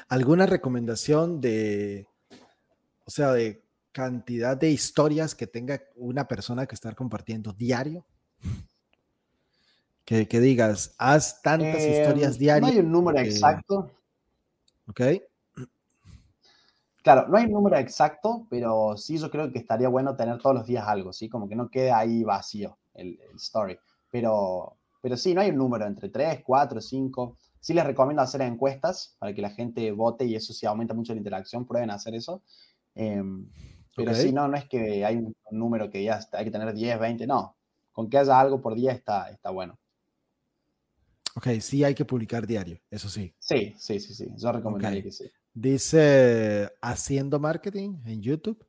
¿Alguna recomendación de, o sea, de cantidad de historias que tenga una persona que estar compartiendo diario? Que, digas, haz tantas historias em, diarias. No hay un número exacto. Ok. Claro, no hay un número exacto, pero sí yo creo que estaría bueno tener todos los días algo, ¿sí? Como que no quede ahí vacío el, story. Pero, pero sí, no hay un número entre 3, 4, 5. Sí les recomiendo hacer encuestas para que la gente vote y eso sí aumenta mucho la interacción, prueben hacer eso. Em, pero sí, no, no es que hay un número que ya hay que tener 10, 20, no. Con que haya algo por día está, está bueno. Ok, sí hay que publicar diario, eso sí. Sí, sí, sí, sí. Yo recomendaría que sí. Dice haciendo marketing en YouTube.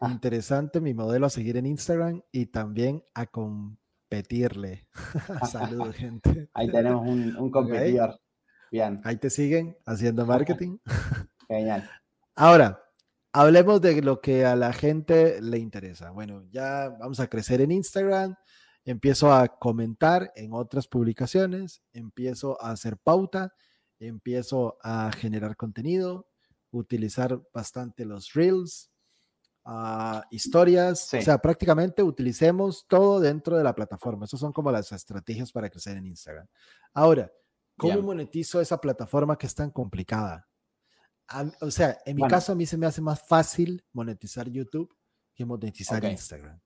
Ah. Interesante mi modelo a seguir en Instagram y también a competirle. Saludos, gente. Ahí tenemos un, competidor. Bien. Ahí te siguen haciendo marketing. Genial. Ahora, hablemos de lo que a la gente le interesa. Bueno, ya vamos a crecer en Instagram empiezo a comentar en otras publicaciones, empiezo a hacer pauta, empiezo a generar contenido, utilizar bastante los reels, uh, historias, o sea, prácticamente utilicemos todo dentro de la plataforma. Esas son como las estrategias para crecer en Instagram. Ahora, ¿cómo monetizo esa plataforma que es tan complicada? o sea, en mi caso a mí se me hace más fácil monetizar YouTube que monetizar Instagram.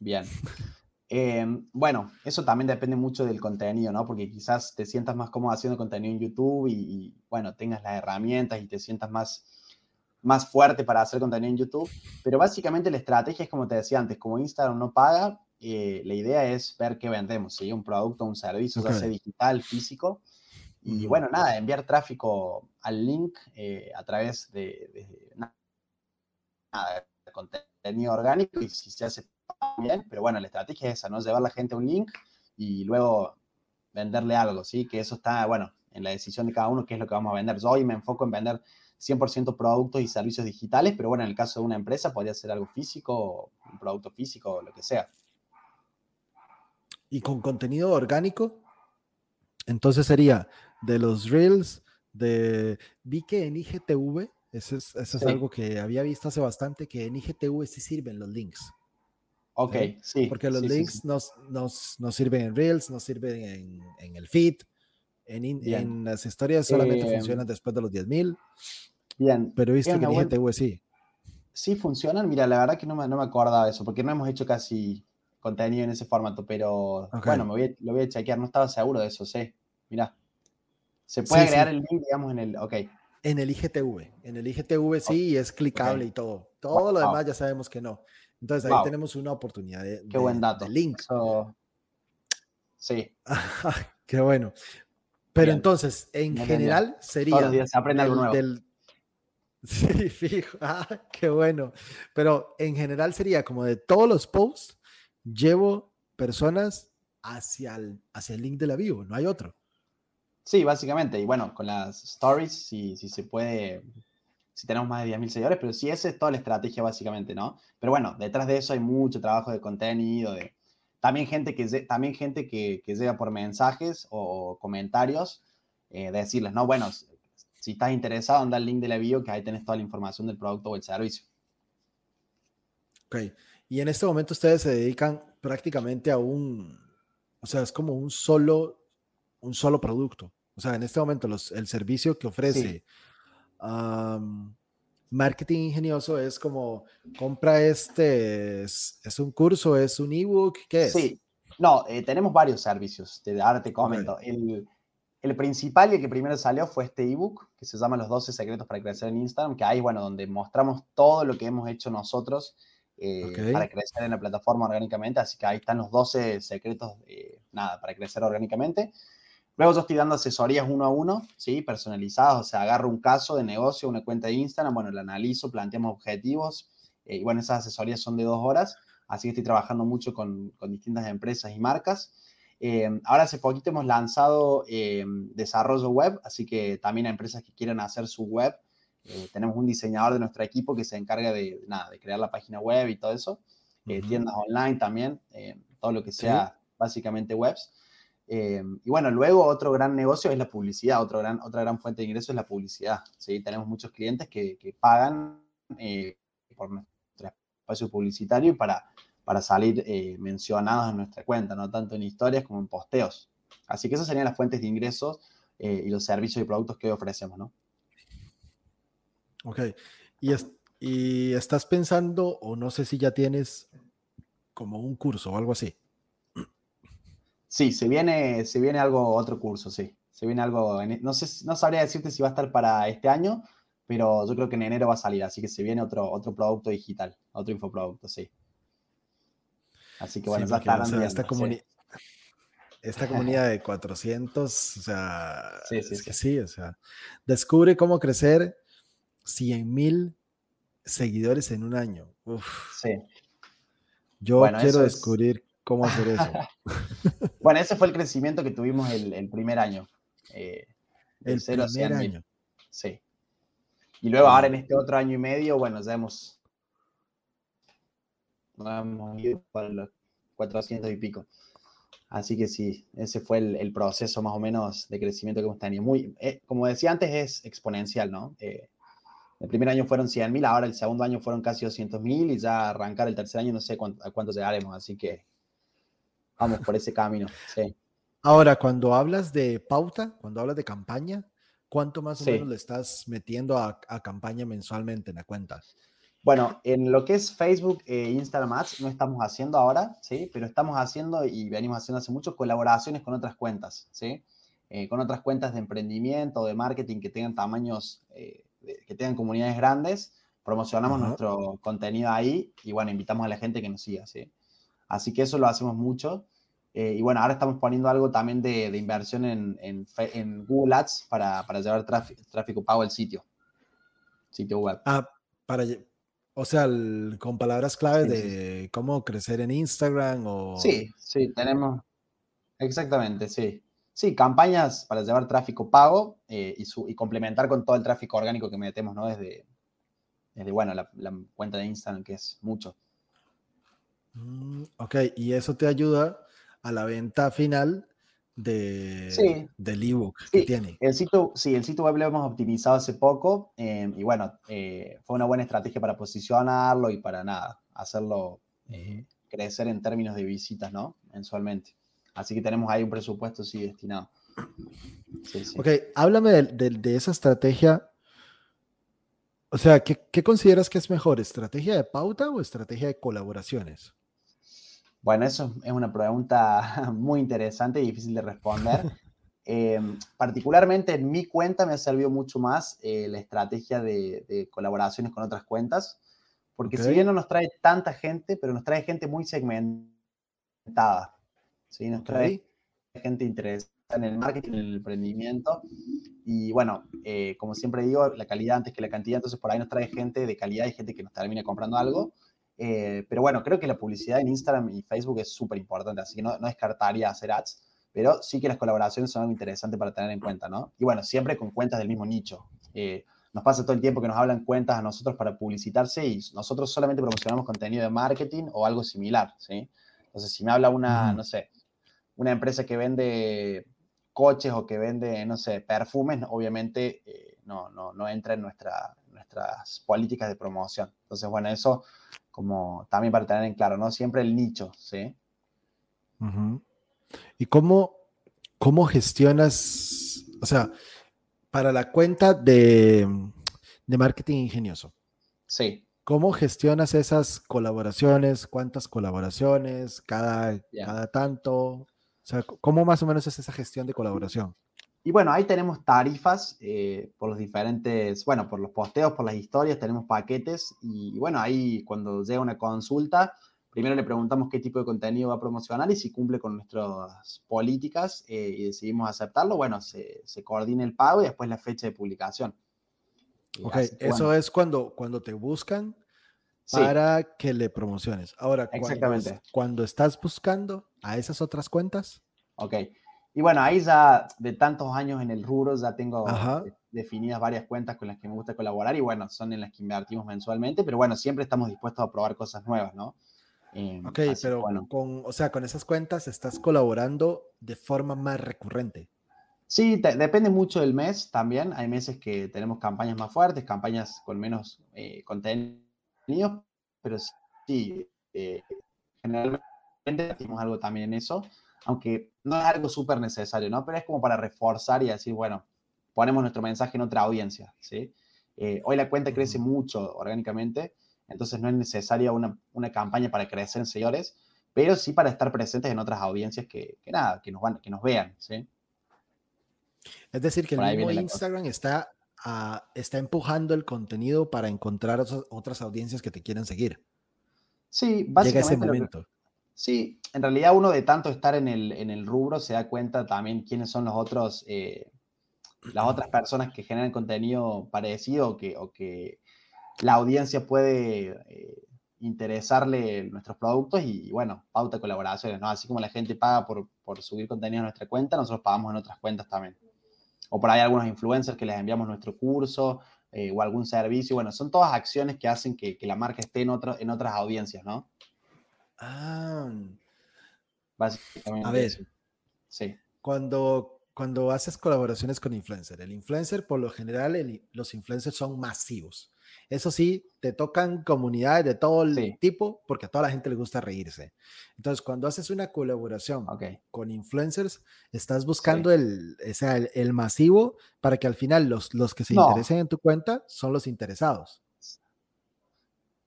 Bien. Em, bueno, eso también depende mucho del contenido, ¿no? Porque quizás te sientas más cómodo haciendo contenido en YouTube y, bueno, tengas las herramientas y te sientas más, más fuerte para hacer contenido en YouTube. Pero básicamente la estrategia es como te decía antes, como Instagram no paga, eh, la idea es ver qué vendemos, si un producto, un servicio, ya sea digital, físico. Y bueno, nada, enviar tráfico al link eh, a través de, de, nada, contenido orgánico y si se hace bien, pero bueno, la estrategia es esa, ¿no? Llevar a la gente a un link y luego venderle algo, ¿sí? Que eso está, bueno, en la decisión de cada uno, qué es lo que vamos a vender. Yo hoy me enfoco en vender 100% productos y servicios digitales, pero bueno, en el caso de una empresa podría ser algo físico, un producto físico, lo que sea. Y con contenido orgánico, entonces sería de los reels, de... Vi que en IGTV, eso es, eso es algo que había visto hace bastante, que en IGTV sí sirven los links. Ok, sí. Porque los links Nos, nos, nos, sirven en Reels, nos sirven en, en el feed, en, en, las historias solamente eh, funcionan después de los 10.000. Bien. Pero he visto que en IGTV sí. Sí funcionan. Mira, la verdad que no me, no me acordaba de eso, porque no hemos hecho casi contenido en ese formato, pero bueno, me voy lo voy a chequear. No estaba seguro de eso, sí. Mira. Se puede agregar el link, digamos, en el. Ok. En el IGTV. En el IGTV sí, es clicable y todo. Todo lo demás ya sabemos que no. Entonces ahí tenemos una oportunidad de, Qué buen dato. link. Sí. Qué bueno. Pero entonces, en general sería... Todos los días aprende algo nuevo. Sí, fijo. Ah, qué bueno. Pero en general sería como de todos los posts, llevo personas hacia el, hacia el link de la bio, no hay otro. Sí, básicamente. Y bueno, con las stories, si, si se puede si tenemos más de 10.000 seguidores, pero sí, esa es toda la estrategia básicamente, ¿no? Pero bueno, detrás de eso hay mucho trabajo de contenido, de también gente que, también gente que, que llega por mensajes o comentarios, eh, de decirles, no, bueno, si estás interesado, anda el link de la bio, que ahí tenés toda la información del producto o el servicio. Ok, y en este momento ustedes se dedican prácticamente a un, o sea, es como un solo, un solo producto. O sea, en este momento los, el servicio que ofrece marketing ingenioso es como compra este, es, un curso, es un ebook, ¿qué es? Sí, no, eh, tenemos varios servicios, ahora te comento. El, principal y el que primero salió fue este ebook que se llama Los 12 secretos para crecer en Instagram, que ahí, bueno, donde mostramos todo lo que hemos hecho nosotros eh, para crecer en la plataforma orgánicamente. Así que ahí están los 12 secretos, nada, para crecer orgánicamente. Luego yo estoy dando asesorías uno a uno, ¿sí? Personalizadas, o sea, agarro un caso de negocio, una cuenta de Instagram, bueno, la analizo, planteamos objetivos, eh, y bueno, esas asesorías son de dos horas, así que estoy trabajando mucho con, distintas empresas y marcas. Eh, ahora hace poquito hemos lanzado eh, desarrollo web, así que también a empresas que quieran hacer su web, tenemos un diseñador de nuestro equipo que se encarga de, nada, de crear la página web y todo eso, tiendas online también, todo lo que sea básicamente webs. Eh, y bueno, luego otro gran negocio es la publicidad, otro gran, otra gran fuente de ingresos es la publicidad. ¿sí? Tenemos muchos clientes que, que pagan eh, por nuestro espacio publicitario para, para salir eh, mencionados en nuestra cuenta, no tanto en historias como en posteos. Así que esas serían las fuentes de ingresos y los servicios y productos que hoy ofrecemos, ¿no? Ok. Y, y estás pensando, o no sé si ya tienes como un curso o algo así. Sí, se viene, se viene algo, otro curso, sí. Se viene algo, no sé, no sabría decirte si va a estar para este año, pero yo creo que en enero va a salir, así que se viene otro, otro producto digital, otro infoproducto, sí. Así que bueno, ya está esta, esta comunidad de 400, o sea, sí, sí, es que sí, o sea, descubre cómo crecer 100 mil seguidores en un año. Uf. Sí. Yo quiero descubrir cómo hacer eso. bueno, ese fue el crecimiento que tuvimos el, primer año. Eh, el primer año. Sí. Y luego ahora en este otro año y medio, bueno, ya hemos, hemos ido para los 400 y pico. Así que sí, ese fue el, proceso más o menos de crecimiento que hemos tenido. Muy, eh, como decía antes, es exponencial, ¿no? Eh, el primer año fueron 100.000, ahora el segundo año fueron casi 200.000 y ya arrancar el tercer año no sé a cuánto llegaremos, así que vamos por ese camino. Sí. Ahora, cuando hablas de pauta, cuando hablas de campaña, ¿cuánto más o menos le estás metiendo a, campaña mensualmente en la cuenta? Bueno, en lo que es Facebook e Instagram Ads no estamos haciendo ahora, ¿sí? Pero estamos haciendo y venimos haciendo hace mucho colaboraciones con otras cuentas, ¿sí? Eh, con otras cuentas de emprendimiento, de marketing que tengan tamaños, eh, que tengan comunidades grandes, promocionamos nuestro contenido ahí y bueno, invitamos a la gente que nos siga, ¿sí? Así que eso lo hacemos mucho. Eh, y bueno, ahora estamos poniendo algo también de, inversión en, Google Ads para, llevar tráfico, pago al sitio. Sitio web. Ah, para, o sea, con palabras claves de cómo crecer en Instagram o... Sí, sí, tenemos... Exactamente, sí. Sí, campañas para llevar tráfico pago eh, y, complementar con todo el tráfico orgánico que metemos, ¿no? Desde, desde bueno, la cuenta de Instagram, que es mucho. Mm, ok, y eso te ayuda a la venta final de, del ebook que tiene. El sitio, sí, el sitio web lo hemos optimizado hace poco em, y bueno, eh, fue una buena estrategia para posicionarlo y para nada, hacerlo eh, crecer en términos de visitas, ¿no? Mensualmente. Así que tenemos ahí un presupuesto, sí, destinado. Ok, háblame de, de, esa estrategia. O sea, ¿qué, ¿qué consideras que es mejor, estrategia de pauta o estrategia de colaboraciones? Bueno, eso es una pregunta muy interesante y difícil de responder. Em, particularmente en mi cuenta me ha servido mucho más eh, la estrategia de, colaboraciones con otras cuentas, porque si bien no nos trae tanta gente, pero nos trae gente muy segmentada. ¿sí? Nos trae gente interesada en el marketing, en el emprendimiento. Y bueno, eh, como siempre digo, la calidad antes que la cantidad, entonces por ahí nos trae gente de calidad y gente que nos termina comprando algo. Eh, pero bueno, creo que la publicidad en Instagram y Facebook es súper importante, así que no, no, descartaría hacer ads, pero sí que las colaboraciones son algo interesante para tener en cuenta, ¿no? Y bueno, siempre con cuentas del mismo nicho. Eh, nos pasa todo el tiempo que nos hablan cuentas a nosotros para publicitarse y nosotros solamente promocionamos contenido de marketing o algo similar, ¿sí? Entonces, si me habla una, no sé, una empresa que vende coches o que vende, no sé, perfumes, obviamente eh, no, no, no entra en nuestra, nuestras políticas de promoción. Entonces, bueno, eso como también para tener en claro, ¿no? Siempre el nicho, ¿sí? ¿Y cómo, cómo gestionas, o sea, para la cuenta de, de marketing ingenioso, Sí. ¿Cómo gestionas esas colaboraciones? ¿Cuántas colaboraciones? ¿Cada, cada tanto? O sea, ¿cómo más o menos es esa gestión de colaboración? Y bueno, ahí tenemos tarifas eh, por los diferentes, bueno, por los posteos, por las historias, tenemos paquetes y, bueno, ahí cuando llega una consulta, primero le preguntamos qué tipo de contenido va a promocionar y si cumple con nuestras políticas eh, y decidimos aceptarlo, bueno, se, se coordina el pago y después la fecha de publicación. Y Ok, así eso bueno, es cuando, cuando te buscan sí, para que le promociones. Ahora, cuando, Exactamente. cuando estás buscando a esas otras cuentas, ok. Y bueno, ahí ya de tantos años en el rubro ya tengo Ajá. de- definidas varias cuentas con las que me gusta colaborar y bueno, son en las que invertimos mensualmente, pero bueno, siempre estamos dispuestos a probar cosas nuevas, ¿no? Eh, ok, pero bueno, con, o sea, con esas cuentas estás colaborando de forma más recurrente. sí, te- depende mucho del mes también. Hay meses que tenemos campañas más fuertes, campañas con menos eh, contenido, pero sí, eh, generalmente hacemos algo también en eso, aunque no es algo súper necesario, ¿no? Pero es como para reforzar y decir, bueno, ponemos nuestro mensaje en otra audiencia, ¿sí? Eh, hoy la cuenta crece mucho orgánicamente, entonces no es necesaria una, una campaña para crecer en seguidores, pero sí para estar presentes en otras audiencias que, que nada, que nos, van, que nos vean, ¿sí? Es decir, que el Por mismo. Instagram está, ah, está empujando el contenido para encontrar otras, audiencias que te quieren seguir. Sí, Llega ese básicamente lo que- momento. Sí, en realidad uno de tanto estar en el, en el rubro se da cuenta también quiénes son los otros, eh, las otras personas que generan contenido parecido o que, o que la audiencia puede eh, interesarle nuestros productos y, bueno, pauta colaboraciones, ¿no? Así como la gente paga por, por subir contenido a nuestra cuenta, nosotros pagamos en otras cuentas también. O por ahí algunos influencers que les enviamos nuestro curso eh, o algún servicio. Bueno, son todas acciones que hacen que, que la marca esté en, otro- en otras audiencias, ¿no? Ah, Básicamente. A ver. Sí. cuando, cuando haces colaboraciones con influencer, el influencer, por lo general, el- los influencers son masivos. Eso sí, te tocan comunidades de todo el Sí. tipo, porque a toda la gente le gusta reírse. Entonces, cuando haces una colaboración con influencers, estás buscando el, o sea, el, el masivo para que al final los, los que se No. interesen en tu cuenta son los interesados.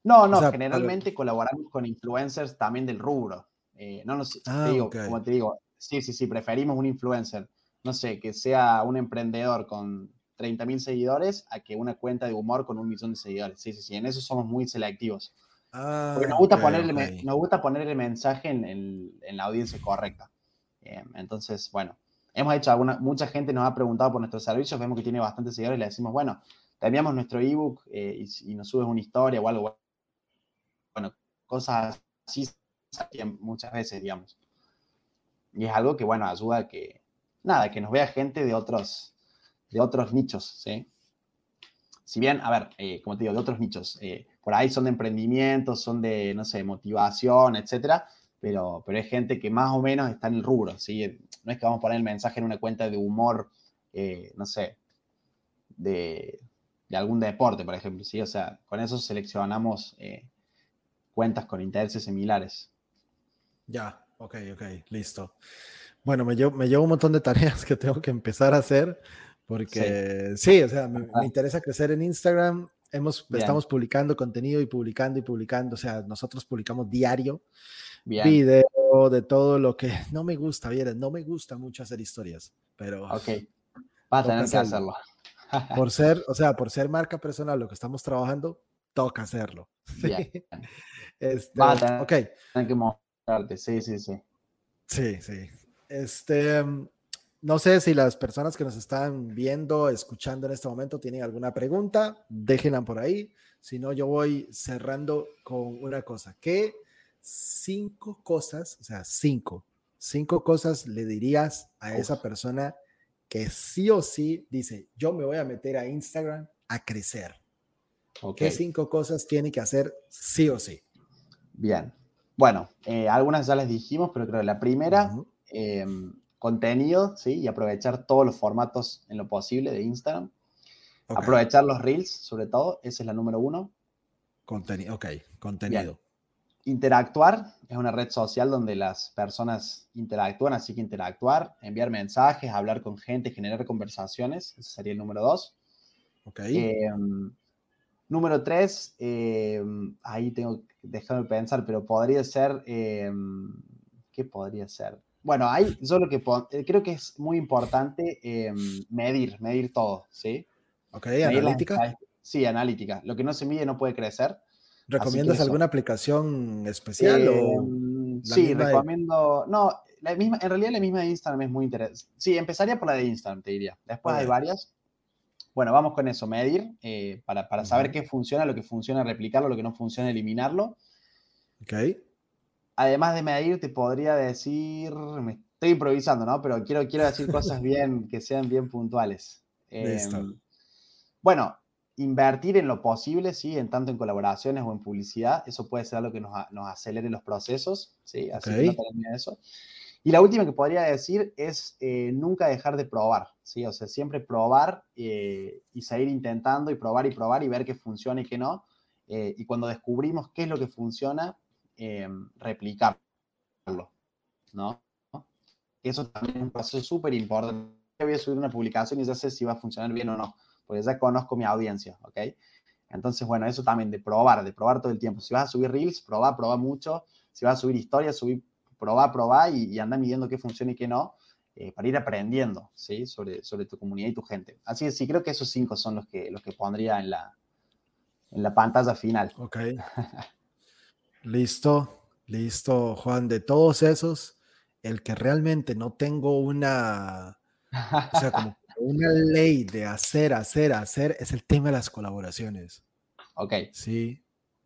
No, no, sea, generalmente colaboramos con influencers también del rubro. Eh, no nos, te Ah, digo, como te digo, sí, sí, sí, preferimos un influencer, no sé, que sea un emprendedor con 30 mil seguidores a que una cuenta de humor con un millón de seguidores. Sí, sí, sí, en eso somos muy selectivos. Ah, Porque nos gusta, ponerle, nos gusta poner el mensaje en, en- en la audiencia correcta. Eh, entonces, bueno, hemos hecho alguna, mucha gente nos ha preguntado por nuestros servicios, vemos que tiene bastantes seguidores, le decimos, bueno, te enviamos nuestro ebook eh, y nos subes una historia o algo. Bueno, cosas así muchas veces, digamos. Y es algo que, bueno, ayuda a que, nada, que nos vea gente de otros, de otros nichos, ¿sí? Si bien, a ver, eh, como te digo, de otros nichos, eh, por ahí son de emprendimiento, son de, no sé, motivación, etcétera, pero, pero es gente que más o menos está en el rubro, ¿sí? No es que vamos a poner el mensaje en una cuenta de humor, eh, no sé, de, de algún deporte, por ejemplo, ¿sí? O sea, con eso seleccionamos cuentas con intereses similares. Ya, ok, ok, listo. Bueno, me llevo, me llevo un montón de tareas que tengo que empezar a hacer porque sí, o sea, me, me interesa crecer en Instagram. Hemos, Bien. estamos publicando contenido y publicando y publicando. O sea, nosotros publicamos diario Bien, video de todo lo que no me gusta, vieras, no me gusta mucho hacer historias, pero ok. Vas a tener que hacerlo. por ser, o sea, por ser marca personal, lo que estamos trabajando, toca hacerlo. Bien. Este, Vas a tener ok, Tienes que mostrarte, sí, sí, sí. Sí, sí. Este, no sé si las personas que nos están viendo, escuchando en este momento tienen alguna pregunta, déjenla por ahí. Si no, yo voy cerrando con una cosa. ¿Qué cinco cosas, o sea, cinco, cinco cosas le dirías a esa persona que sí o sí dice, yo me voy a meter a Instagram a crecer? Ok. ¿Qué cinco cosas tiene que hacer sí o sí? Bien. Bueno, eh, algunas ya les dijimos, pero creo que la primera, eh, contenido, ¿sí? Y aprovechar todos los formatos en lo posible de Instagram. Aprovechar los reels, sobre todo, esa es la número uno. conteni- ok, contenido. Interactuar es una red social donde las personas interactúan, así que interactuar, enviar mensajes, hablar con gente, generar conversaciones, ese sería el número dos. Ok. Eh, Número tres, eh, ahí tengo que dejarme pensar, pero podría ser, eh, ¿qué podría ser? Bueno, ahí yo lo que eh, creo que es muy importante eh, medir, medir todo, ¿sí? Ok, Medir analítica. Sí, analítica. Lo que no se mide no puede crecer. ¿Recomiendas alguna aplicación especial Eh, la sí, de- recomiendo. No, la misma, en realidad la misma de Instagram es muy interesante. Sí, empezaría por la de Instagram, te diría. Después hay varias. Bueno, vamos con eso, medir, eh, para, para saber qué funciona, lo que funciona, replicarlo, lo que no funciona, eliminarlo. Ok, Además de medir, te podría decir, me estoy improvisando, ¿no? Pero quiero, quiero decir cosas bien, que sean bien puntuales. Listo. Em, bueno, invertir en lo posible, ¿sí? En tanto en colaboraciones o en publicidad, eso puede ser algo que nos, nos acelere los procesos, ¿sí? Así que no eso. Y la última que podría decir es eh, nunca dejar de probar, ¿sí? O sea, siempre probar eh, y seguir intentando y probar y probar y ver qué funciona y qué no. eh, y cuando descubrimos qué es lo que funciona, eh, replicarlo, ¿no? Eso también es un paso súper importante. Voy a subir una publicación y ya sé si va a funcionar bien o no, porque ya conozco mi audiencia, ¿ok? Entonces, bueno, eso también de probar, de probar todo el tiempo. Si vas a subir reels, probá, probá mucho. Si vas a subir historias, subir, probá, probá y, y anda midiendo qué funciona y qué no, eh, para ir aprendiendo, ¿sí? Sobre, sobre tu comunidad y tu gente. Así que sí, creo que esos cinco son los que, los que pondría en la, en la pantalla final. ok. Listo, listo, Juan. De todos esos, el que realmente no tengo una, o sea, como una ley de hacer, hacer, hacer, es el tema de las colaboraciones. ok, Sí.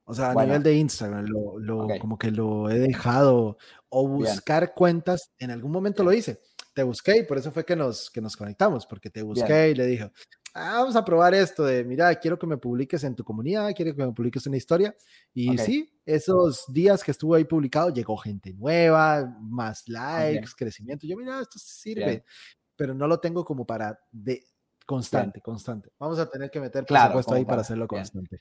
O sea, a Bueno. nivel de Instagram, lo, lo- Ok. como que lo he dejado. O Bien. buscar cuentas, en algún momento lo hice. Te busqué y por eso fue que nos, que nos conectamos, porque te busqué y le dije, "Ah, vamos a probar esto de, mira, quiero que me publiques en tu comunidad, quiero que me publiques una historia. Y Ok. sí, esos días que estuvo ahí publicado, llegó gente nueva, más likes, crecimiento. Yo, mira, esto sirve, Bien. pero no lo tengo como para de constante, constante. Vamos a tener que meter Claro, presupuesto ahí para para- hacerlo bien. constante.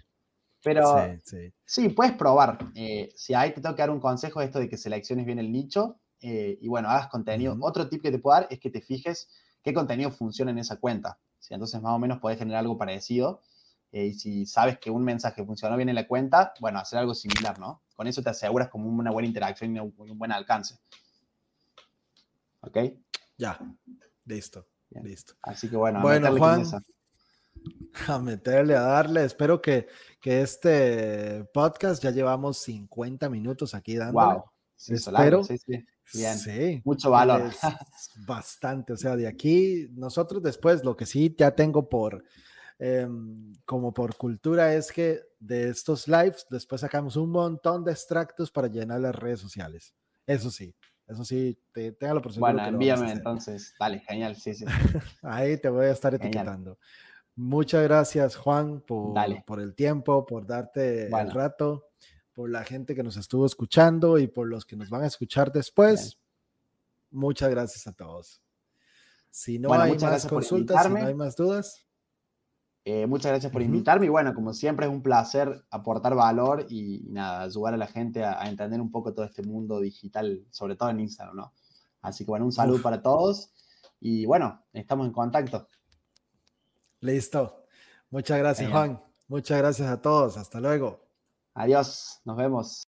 Pero Sí, sí. Sí, puedes probar. Eh, si ahí te tengo que dar un consejo, esto de que selecciones bien el nicho eh, y bueno, hagas contenido. Otro tip que te puedo dar es que te fijes qué contenido funciona en esa cuenta. ¿sí? Entonces, más o menos podés generar algo parecido. eh, y si sabes que un mensaje funcionó bien en la cuenta, bueno, hacer algo similar, ¿no? Con eso te aseguras como una buena interacción y un un buen alcance. ¿Ok? Ya, listo, Bien. listo. Así que bueno, Bueno, Juan. A meterle, a darle. Espero que, que este podcast ya llevamos 50 minutos aquí dándole. Wow. Sí, Espero. sí, sí. Bien. Sí. Mucho valor. bastante. O sea, de aquí, nosotros después, lo que sí ya tengo por, em, como por cultura es que de estos lives, después sacamos un montón de extractos para llenar las redes sociales. Eso sí, eso sí, te, téngalo por seguro. Bueno, envíame entonces. Dale, genial, sí, sí. Ahí te voy a estar Genial. etiquetando. Muchas gracias, Juan, por, el tiempo, por darte Bueno. el rato, por la gente que nos estuvo escuchando y por los que nos van a escuchar después. Muchas gracias a todos. Si no Bueno, hay más consultas, si no hay más dudas, Eh, muchas gracias por invitarme y bueno, como siempre es un placer aportar valor y, nada, ayudar a la gente a, a entender un poco todo este mundo digital, sobre todo en Instagram, ¿no? Así que bueno, un saludo Uf. para todos y bueno, estamos en contacto. Listo. Muchas gracias. Juan. Muchas gracias a todos. Hasta luego. Adiós, nos vemos.